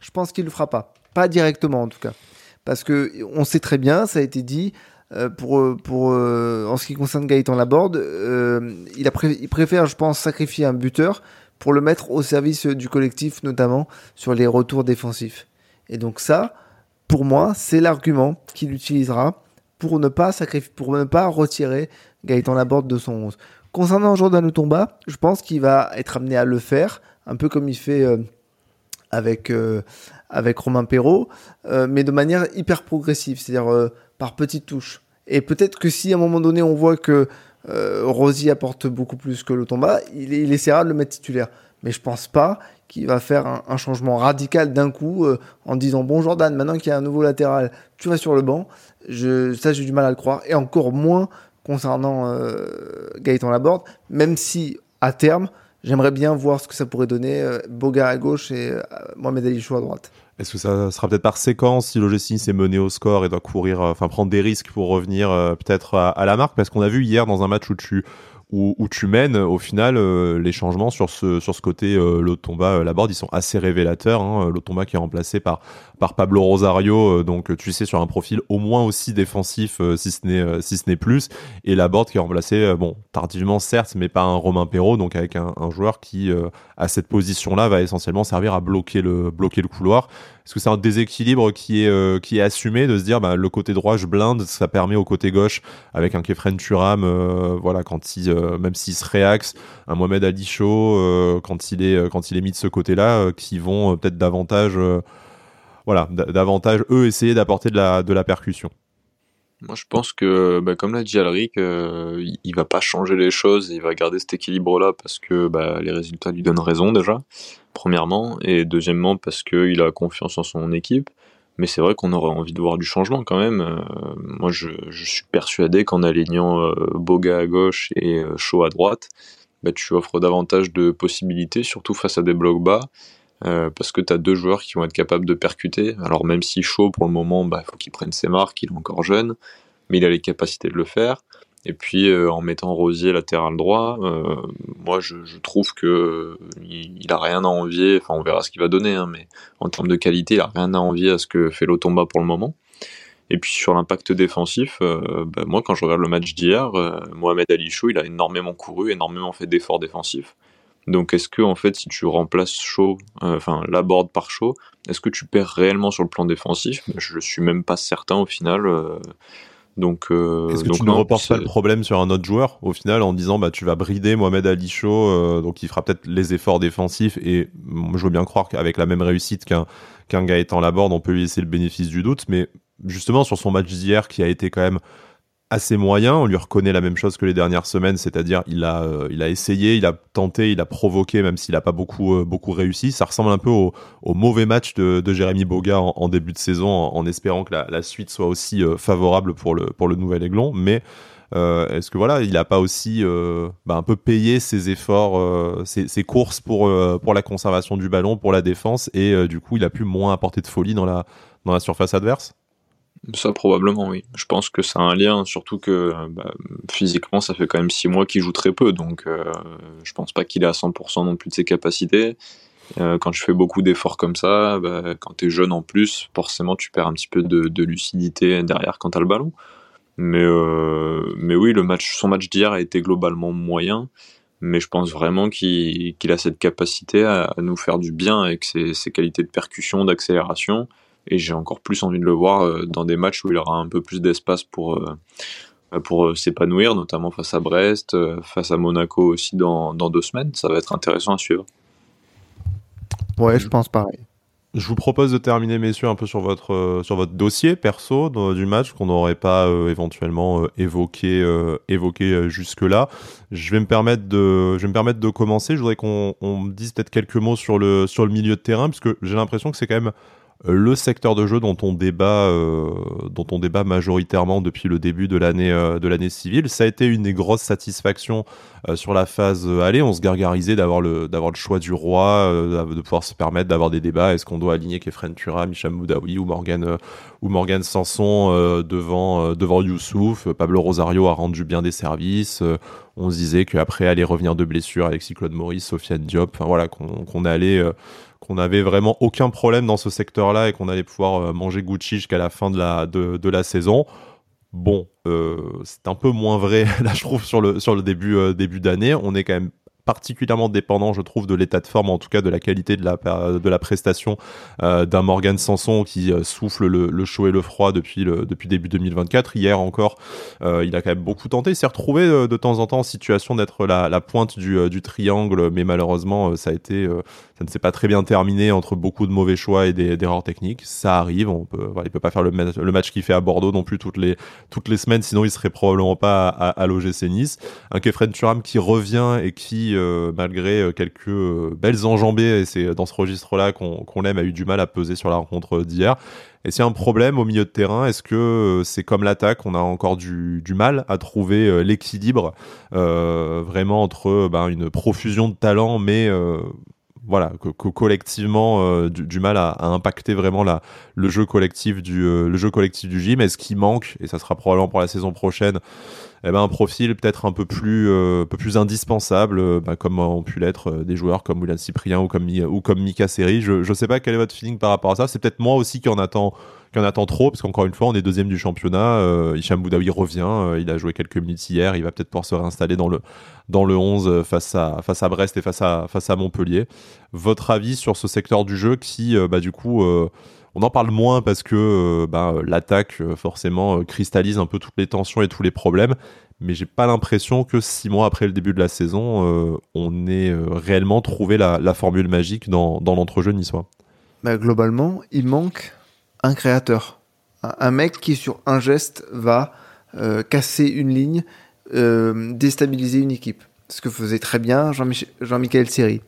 Je pense qu'il le fera pas, pas directement en tout cas, parce que on sait très bien, ça a été dit, euh, pour, euh, pour, euh, en ce qui concerne Gaëtan Laborde, il préfère, je pense, sacrifier un buteur pour le mettre au service du collectif, notamment sur les retours défensifs. Et donc ça, pour moi, c'est l'argument qu'il utilisera pour ne pas sacrifier, pour ne pas retirer Gaëtan Laborde de son 11. Concernant Jordan Tomba, je pense qu'il va être amené à le faire, un peu comme il fait avec, avec Romain Perrault, mais de manière hyper progressive, c'est-à-dire par petites touches. Et peut-être que si à un moment donné on voit que euh, Rosy apporte beaucoup plus que le Tomba, il, essaiera de le mettre titulaire. Mais je pense pas qu'il va faire un, changement radical d'un coup euh, en disant bon Jordan, maintenant qu'il y a un nouveau latéral, tu vas sur le banc. Je, ça j'ai du mal à le croire et encore moins concernant euh, Gaëtan Laborde, même si à terme j'aimerais bien voir ce que ça pourrait donner euh, à gauche et euh, Mohamed Ali Chou à droite. Est-ce que ça sera peut-être par séquence si l'OGC s'est mené au score et doit courir, euh, enfin prendre des risques pour revenir peut-être à, la marque? Parce qu'on a vu hier dans un match où tu où, tu mènes, au final, euh, les changements sur ce, sur ce côté euh, Lotomba, euh, Laborde, ils sont assez révélateurs. Hein. Lotomba qui est remplacé par, par Pablo Rosario, euh, donc tu sais, sur un profil au moins aussi défensif, si ce n'est si ce n'est plus. Et Laborde qui est remplacé, bon, tardivement certes, mais pas un Romain Perrault, donc avec un, un joueur qui, à cette position-là, va essentiellement servir à bloquer le, bloquer le couloir. Est-ce que c'est un déséquilibre qui est qui est assumé de se dire bah, le côté droit je blinde, ça permet au côté gauche avec un Kefren Turam, voilà quand il même s'il se réaxe, un Mohamed Ali Chaud quand il est mis de ce côté-là, qui vont peut-être davantage voilà, davantage eux essayer d'apporter de la percussion. Moi, je pense que, bah, comme l'a dit Alric, euh, il va pas changer les choses, il va garder cet équilibre-là parce que bah, les résultats lui donnent raison déjà, premièrement, et deuxièmement parce qu'il a confiance en son équipe. Mais c'est vrai qu'on aurait envie de voir du changement quand même. Euh, moi, je, suis persuadé qu'en alignant euh, Boga à gauche et Shaw à droite, bah, tu offres davantage de possibilités, surtout face à des blocs bas. Euh, parce que tu as deux joueurs qui vont être capables de percuter. Alors même si chaud pour le moment, bah, il faut qu'il prenne ses marques, il est encore jeune, mais il a les capacités de le faire. Et puis euh, en mettant Rosier latéral droit, euh, moi je, trouve que il, a rien à envier. Enfin, on verra ce qu'il va donner, hein, mais en termes de qualité, il a rien à envier à ce que fait l'Otomba pour le moment. Et puis sur l'impact défensif, bah, moi quand je regarde le match d'hier, Mohamed Ali Chou, il a énormément couru, énormément fait d'efforts défensifs. Donc est-ce que en fait si tu remplaces Shaw, euh, enfin la board par Shaw, est-ce que tu perds réellement sur le plan défensif? Je suis même pas certain au final. Euh, donc, euh, est-ce que tu ne reportes pas le problème sur un autre joueur au final en disant bah tu vas brider Mohamed Ali Shaw, donc il fera peut-être les efforts défensifs et je veux bien croire qu'avec la même réussite qu'un qu'un Gaëtan Laborde, on peut lui laisser le bénéfice du doute, mais justement sur son match d'hier qui a été quand même assez moyen. On lui reconnaît la même chose que les dernières semaines, c'est-à-dire il a, euh, essayé, il a tenté, il a provoqué, même s'il n'a pas beaucoup, euh, beaucoup réussi. Ça ressemble un peu au, mauvais match de, Jérémy Boga en, début de saison, en, espérant que la, suite soit aussi euh, favorable pour le, pour nouvel Aiglon. Mais est-ce que voilà, il n'a pas aussi bah, un peu payé ses efforts, ses, ses, courses pour, la conservation du ballon, pour la défense, et du coup il a pu moins apporter de folie dans la surface adverse? Ça probablement oui. Je pense que ça a un lien, surtout que bah, physiquement ça fait quand même 6 mois qu'il joue très peu, donc euh, je pense pas qu'il est à 100% non plus de ses capacités. Euh, quand je fais beaucoup d'efforts comme ça, bah, quand tu es jeune en plus, forcément tu perds un petit peu de, lucidité derrière quand tu as le ballon. Mais, euh, mais oui, son match d'hier a été globalement moyen, mais je pense vraiment qu'il a cette capacité à, nous faire du bien avec ses qualités de percussion, d'accélération et j'ai encore plus envie de le voir euh, dans des matchs où il aura un peu plus d'espace pour euh, pour euh, s'épanouir, notamment face à Brest, face à Monaco aussi dans, dans, deux semaines. Ça va être intéressant à suivre. Ouais, je pense pareil. Je vous propose de terminer, messieurs, un peu sur votre, sur votre dossier perso du match qu'on n'aurait pas éventuellement évoqué, évoqué jusque-là. Je vais me permettre de, je vais me permettre de commencer. Je voudrais qu'on me dise peut-être quelques mots sur le, sur le milieu de terrain, parce que j'ai l'impression que c'est quand même le secteur de jeu dont on débat, euh, dont on débat majoritairement depuis le début de l'année euh, de l'année civile, ça a été une des grosses satisfactions euh, sur la phase aller. On se gargarisait d'avoir le choix du roi, de pouvoir se permettre d'avoir des débats. Est-ce qu'on doit aligner Kefren Tura, Michel Moudaoui ou Morgan ou Sanson devant Youssouf? Pablo Rosario a rendu bien des services. on se disait qu'après aller revenir de blessure, Alexis Claude Maurice, Sofiane Diop, voilà qu'on allait qu'on avait vraiment aucun problème dans ce secteur-là et qu'on allait pouvoir euh, manger Gucci jusqu'à la fin de la, saison. Bon, euh, c'est un peu moins vrai là je trouve sur le sur le début euh, début d'année. On est quand même particulièrement dépendant, je trouve, de l'état de forme, en tout cas de la qualité de la, de la prestation euh, d'un Morgan Sanson qui euh, souffle le, chaud et le froid depuis, le, depuis début 2024. Hier encore, euh, il a quand même beaucoup tenté. Il s'est retrouvé de temps en temps en situation d'être la, la pointe du, du triangle, mais malheureusement, ça a été, ça ne s'est pas très bien terminé entre beaucoup de mauvais choix et des, erreurs techniques. Ça arrive. On peut, il peut pas faire le, le match qu'il fait à Bordeaux non plus toutes les, toutes les semaines, sinon il serait probablement pas à, à, à l'OGC Nice. Un Kefren Turam qui revient et qui euh, malgré euh, quelques euh, belles enjambées, et c'est dans ce registre-là qu'on l'aime, a eu du mal à peser sur la rencontre d'hier. Et a un problème au milieu de terrain, est-ce que c'est comme l'attaque, on a encore du, mal à trouver l'équilibre vraiment entre ben, une profusion de talents, mais voilà, collectivement du, mal à, impacter vraiment la, le jeu collectif du le jeu collectif du gym? Est-ce qu'il manque et ça sera probablement pour la saison prochaine eh ben, un profil peut-être un peu plus, euh, peu plus indispensable, euh, bah, comme ont pu l'être euh, des joueurs comme William Cyprien ou comme, ou comme Mika Seri. Je ne sais pas quel est votre feeling par rapport à ça. C'est peut-être moi aussi qui en attend, qui en attend trop, parce qu'encore une fois, on est deuxième du championnat. Hicham Boudaoui revient, il a joué quelques minutes hier, il va peut-être pouvoir se réinstaller dans le, dans le 11 face à, face à Brest et face à, face à Montpellier. Votre avis sur ce secteur du jeu qui, bah, du coup on en parle moins parce que euh, bah, l'attaque euh, forcément euh, cristallise un peu toutes les tensions et tous les problèmes. Mais j'ai pas l'impression que six mois après le début de la saison, on ait réellement trouvé la, formule magique dans, l'entrejeu niçois. Bah, globalement, il manque un créateur. Un, mec qui, sur un geste, va casser une ligne, déstabiliser une équipe. Ce que faisait très bien Jean-Michel Seri.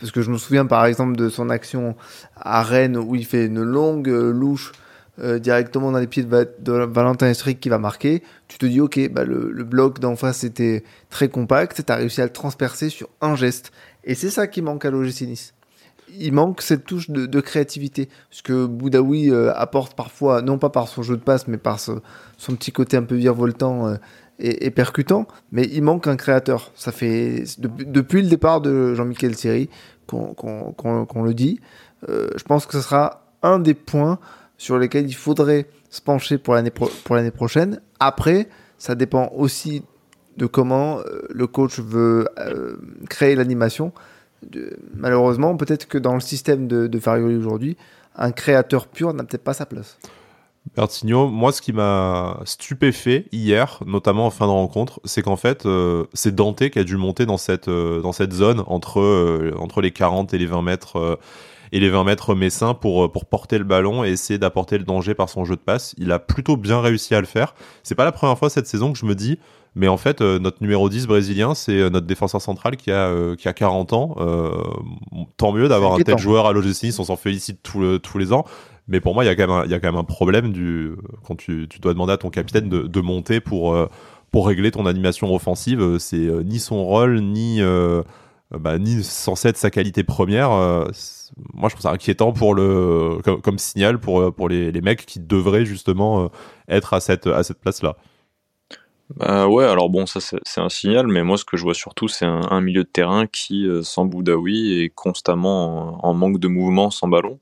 Parce que je me souviens par exemple de son action à Rennes où il fait une longue euh, louche euh, directement dans les pieds de, Valentin Estric qui va marquer. Tu te dis, ok, bah, le, bloc d'en face était très compact, tu as réussi à le transpercer sur un geste. Et c'est ça qui manque à l'OGC Nice. Il manque cette touche de, créativité. Ce que Boudaoui euh, apporte parfois, non pas par son jeu de passe, mais par son petit côté un peu virevoltant et, percutant, mais il manque un créateur. Ça fait depuis le départ de Jean-Michel Seri qu'on le dit. Euh, je pense que ce sera un des points sur lesquels il faudrait se pencher pour l'année prochaine. Après, ça dépend aussi de comment euh, le coach veut euh, créer l'animation. Malheureusement, peut-être que dans le système de, de aujourd'hui, un créateur pur n'a peut-être pas sa place. Bertigno, moi ce qui m'a stupéfait hier, notamment en fin de rencontre, c'est qu'en fait euh, c'est Dante qui a dû monter dans cette, euh, dans cette zone entre, euh, entre les 40 et les 20 mètres et les 20 mètres messins pour, pour porter le ballon et essayer d'apporter le danger par son jeu de passe. Il a plutôt bien réussi à le faire. C'est pas la première fois cette saison que je me dis, mais en fait notre numéro 10 brésilien, c'est notre défenseur central qui a, qui a 40 ans. tant mieux d'avoir un tel joueur à l'OGC, on s'en félicite tous les ans. Mais pour moi, il y, a quand même un, quand problème du, quand tu, dois demander à ton capitaine de, monter pour, euh, pour régler ton animation offensive. Euh, c'est euh, ni son rôle, ni, bah, censé être sa qualité première. moi, je trouve ça inquiétant pour le, comme, signal pour, les, mecs qui devraient justement être à cette, place-là. Bah ouais, alors bon, ça c'est un signal, mais moi ce que je vois surtout, c'est un, milieu de terrain qui, sans Boudaoui, est constamment en, en manque de mouvement sans ballon.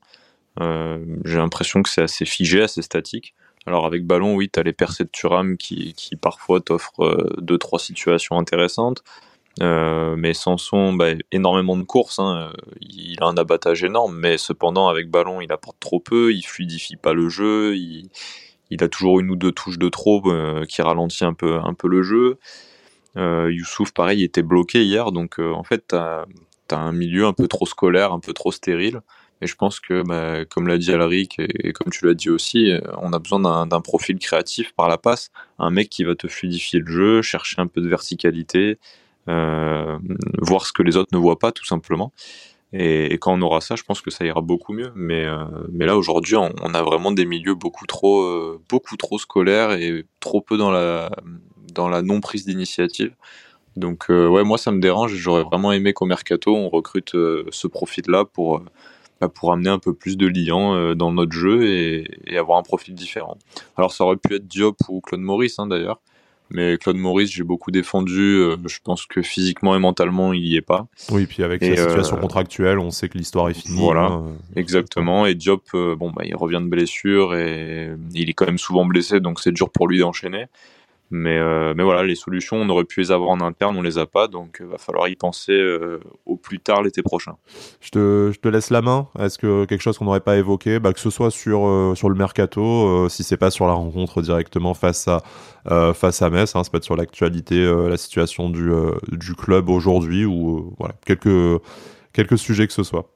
Euh, j'ai l'impression que c'est assez figé, assez statique. Alors avec ballon, oui, tu as les percées de Turam qui, qui parfois t'offrent euh, deux, trois situations intéressantes. Euh, mais Sanson, bah, énormément de courses, hein. il a un abattage énorme, mais cependant avec ballon, il apporte trop peu, il fluidifie pas le jeu, il, a toujours une ou deux touches de trop qui ralentit un peu, un peu le jeu. Youssouf, pareil, était bloqué hier, donc en fait, tu as, un milieu un peu trop scolaire, un peu trop stérile. Et je pense que, bah, comme l'a dit Alaric et, comme tu l'as dit aussi, euh, on a besoin d'un profil créatif par la passe, un mec qui va te fluidifier le jeu, chercher un peu de verticalité, euh, voir ce que les autres ne voient pas tout simplement. Et, quand on aura ça, je pense que ça ira beaucoup mieux. Mais, euh, là aujourd'hui, on, a vraiment des milieux beaucoup trop, beaucoup trop scolaires et trop peu dans la, dans la non prise d'initiative. Donc ouais, moi ça me dérange. J'aurais vraiment aimé qu'au mercato on recrute ce profil-là pour pour amener un peu plus de liant euh, dans notre jeu et, avoir un profil différent. Alors ça aurait pu être Diop ou Claude Maurice hein, d'ailleurs, mais Claude Maurice j'ai beaucoup défendu, euh, je pense que physiquement et mentalement il y est pas. Oui, puis avec sa situation euh, contractuelle, on sait que l'histoire est finie. Voilà, hein, exactement. Et Diop, bon bah il revient de blessure et il est quand même souvent blessé, donc c'est dur pour lui d'enchaîner. Mais, euh, mais voilà, les solutions, on aurait pu les avoir en interne, on les a pas, donc il euh, va falloir y penser euh, au plus tard l'été prochain. Je te, je te laisse la main. Est-ce que quelque chose qu'on n'aurait pas évoqué, bah, que ce soit sur, sur le mercato, si c'est pas sur la rencontre directement face à, face à Metz, hein, c'est pas sur l'actualité, la situation du, du club aujourd'hui, ou voilà, quelques, quelques sujets que ce soit.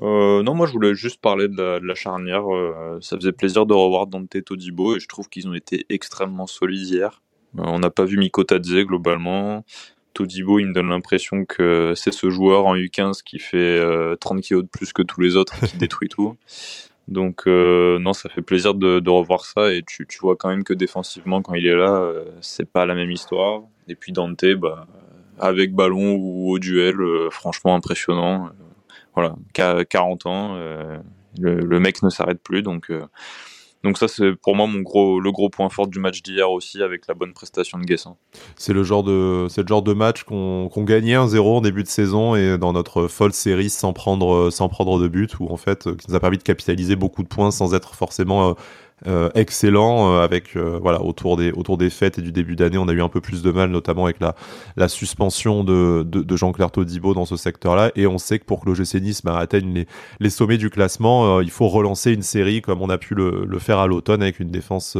Euh, non, moi je voulais juste parler de la, charnière. Euh, ça faisait plaisir de revoir Dante Todibo et je trouve qu'ils ont été extrêmement solides hier. Euh, on n'a pas vu Miko Tadze globalement. Todibo, il me donne l'impression que c'est ce joueur en U15 qui fait 30 kilos de plus que tous les autres et qui détruit tout. Donc non, ça fait plaisir de, de revoir ça et tu, tu, vois quand même que défensivement, quand il est là, c'est pas la même histoire. Et puis Dante, bah, avec ballon ou au duel, franchement impressionnant voilà, 40 ans, euh, le, mec ne s'arrête plus, donc euh, donc ça c'est pour moi mon gros le gros point fort du match d'hier aussi avec la bonne prestation de Guessin. C'est le genre de le genre de match qu'on qu'on gagnait 1-0 en début de saison et dans notre folle série sans prendre sans prendre de but où en fait qui nous a permis de capitaliser beaucoup de points sans être forcément euh, excellent euh, avec euh, voilà autour des autour des fêtes et du début d'année on a eu un peu plus de mal notamment avec la la suspension de, de, Jean-Claire Todibo dans ce secteur-là et on sait que pour que l'OGC Nice bah, atteigne les, les sommets du classement il faut relancer une série comme on a pu le, le faire à l'automne avec une défense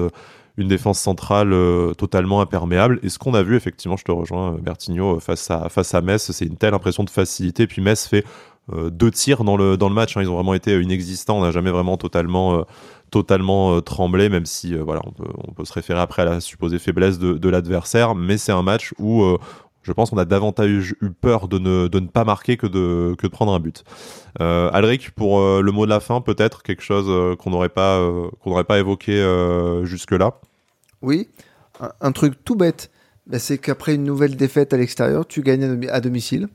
une défense centrale totalement imperméable. Et ce qu'on a vu, effectivement, je te rejoins, Bertigno, face à, face à Metz, c'est une telle impression de facilité. Puis Metz fait deux tirs dans le, dans le match. Hein. Ils ont vraiment été inexistants. On n'a jamais vraiment totalement totalement euh, tremblé, même si euh, voilà, on peut, se référer après à la supposée faiblesse de, l'adversaire, mais c'est un match où euh, je pense qu'on a davantage eu peur de ne, pas marquer que de, prendre un but. Euh, Alric, pour le mot de la fin, peut-être quelque chose qu'on n'aurait pas, qu'on n'aurait pas évoqué jusque-là? Oui, un, truc tout bête, bah, c'est qu'après une nouvelle défaite à l'extérieur, tu gagnes à domicile.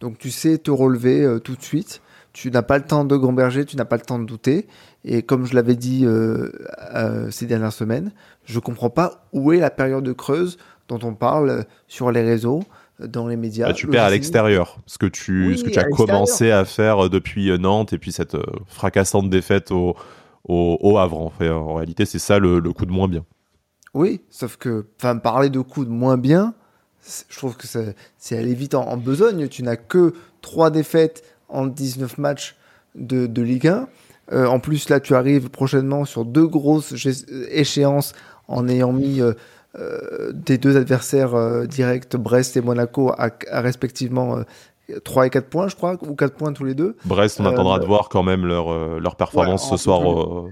Donc tu sais te relever tout de suite. Tu n'as pas le temps de gamberger, tu n'as pas le temps de douter. Et comme je l'avais dit euh, euh, ces dernières semaines, je comprends pas où est la période de creuse dont on parle sur les réseaux, dans les médias. Bah, tu perds à l'extérieur, ce que tu, ce que tu as commencé à faire depuis Nantes et puis cette euh, fracassante défaite au, au, Havre. En, fait, en réalité, c'est ça le, coup de moins bien. Oui, sauf que, parler de coup de moins bien, je trouve que c'est aller vite en, en besogne. Tu n'as que trois défaites en 19 matchs de, de Ligue 1. Euh, en plus, là, tu arrives prochainement sur deux grosses échéances en ayant mis euh, euh, tes deux adversaires directs, Brest et Monaco, à, respectivement 3 et 4 points, je crois, ou 4 points tous les deux. Brest, on attendra de voir quand même leur, leur performance ce soir,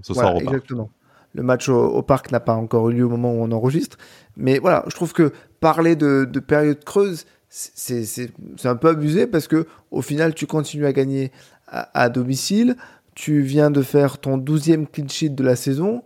ce soir au exactement. Le match au, parc n'a pas encore eu lieu au moment où on enregistre. Mais voilà, je trouve que parler de, de période creuse, c'est un peu abusé parce que au final, tu continues à gagner à, domicile. Tu viens de faire ton 12e clean sheet de la saison.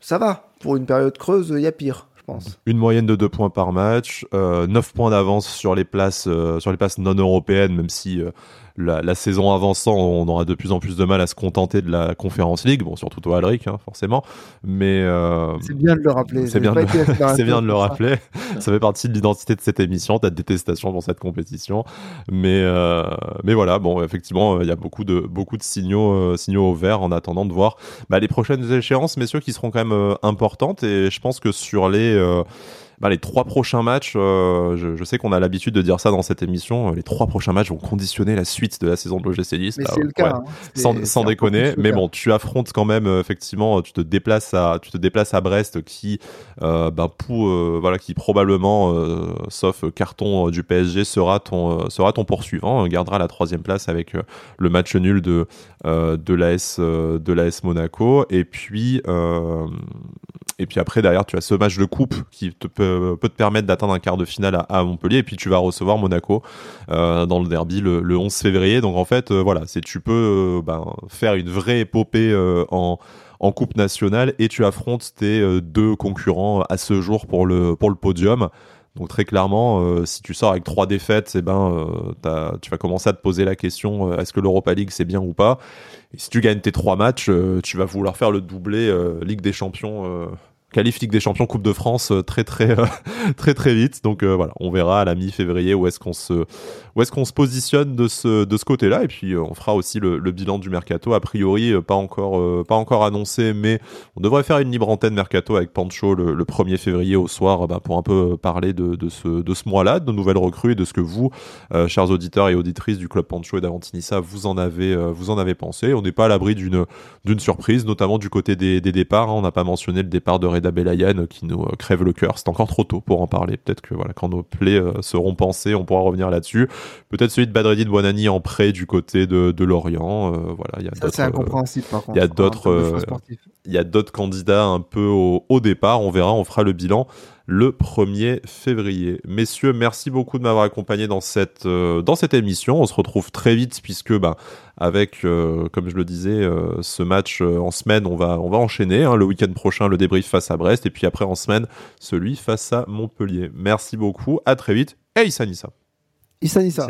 Ça va. Pour une période creuse, il y a pire. je pense. Une moyenne de 2 points par match, euh, 9 points d'avance sur les places euh, sur les places non européennes, même si euh, la, saison avançant, on aura de plus en plus de mal à se contenter de la Conférence League, bon surtout toi Alric, hein, forcément, mais euh, c'est bien de le rappeler. C'est bien, de... bien de le rappeler. ça fait partie de l'identité de cette émission, ta détestation pour cette compétition, mais euh, mais voilà, bon effectivement, il y a beaucoup de beaucoup de signaux euh, signaux au vert en attendant de voir bah, les prochaines échéances, messieurs, qui seront quand même importantes. Et je pense que sur les bah, les trois prochains matchs, euh, je, sais qu'on a l'habitude de dire ça dans cette émission, euh, les trois prochains matchs vont conditionner la suite de la saison de l'OGC Nice. Mais c'est le cas. Hein. Sans, sans déconner. Mais bon, tu affrontes quand même, euh, effectivement, tu te déplaces à, tu te déplaces à Brest qui, euh, bah, pour, voilà, qui probablement, sauf carton du PSG, sera ton, sera ton poursuivant, gardera la troisième place avec le match nul de, de l'AS, de l'AS Monaco. Et puis, et puis après, derrière, tu as ce match de coupe qui te peut, peut te permettre d'atteindre un quart de finale à, Montpellier. Et puis tu vas recevoir Monaco euh, dans le derby le, 11 février. Donc en fait, euh, voilà, c'est tu peux euh, ben, faire une vraie épopée en en Coupe nationale et tu affrontes tes deux concurrents à ce jour pour le, pour le podium. Donc très clairement, si tu sors avec trois défaites, eh ben, tu vas commencer à te poser la question est-ce que l'Europa League c'est bien ou pas? Et si tu gagnes tes trois matchs, tu vas vouloir faire le doublé Ligue des Champions qualif Ligue des Champions, Coupe de France euh, très très euh, très très vite. Donc euh, voilà, on verra à la mi-février où est-ce qu'on se positionne de ce côté-là et puis on fera aussi le, bilan du mercato a priori pas encore annoncé mais on devrait faire une libre antenne mercato avec Pancho le, 1er février au soir bah, pour un peu parler de, de ce mois-là, de nouvelles recrues et de ce que vous chers auditeurs et auditrices du club Pancho et d'Avantinissa vous en avez vous pensé. On n'est pas à l'abri d'une surprise notamment du côté des, départs, hein. on n'a pas mentionné le départ de Reda Belayan qui nous euh, crève le cœur. C'est encore trop tôt pour en parler. Peut-être que voilà, quand nos plaies euh, seront pensées, on pourra revenir là-dessus. Peut-être celui de Badreddine Bonani en prêt du côté de, de Lorient. Euh, voilà, il y a Ça, c'est incompréhensible par contre. Il y a d'autres, il y a d'autres candidats un peu au, au départ. On verra, on fera le bilan le 1er février. Messieurs, merci beaucoup de m'avoir accompagné dans cette, euh, dans cette émission. On se retrouve très vite puisque bah, avec, euh, comme je le disais, euh, ce match en semaine, on va, on va enchaîner. Hein, le week-end prochain, le débrief face à Brest et puis après en semaine, celui face à Montpellier. Merci beaucoup, à très vite et Issa Nissa. Issa Nissa.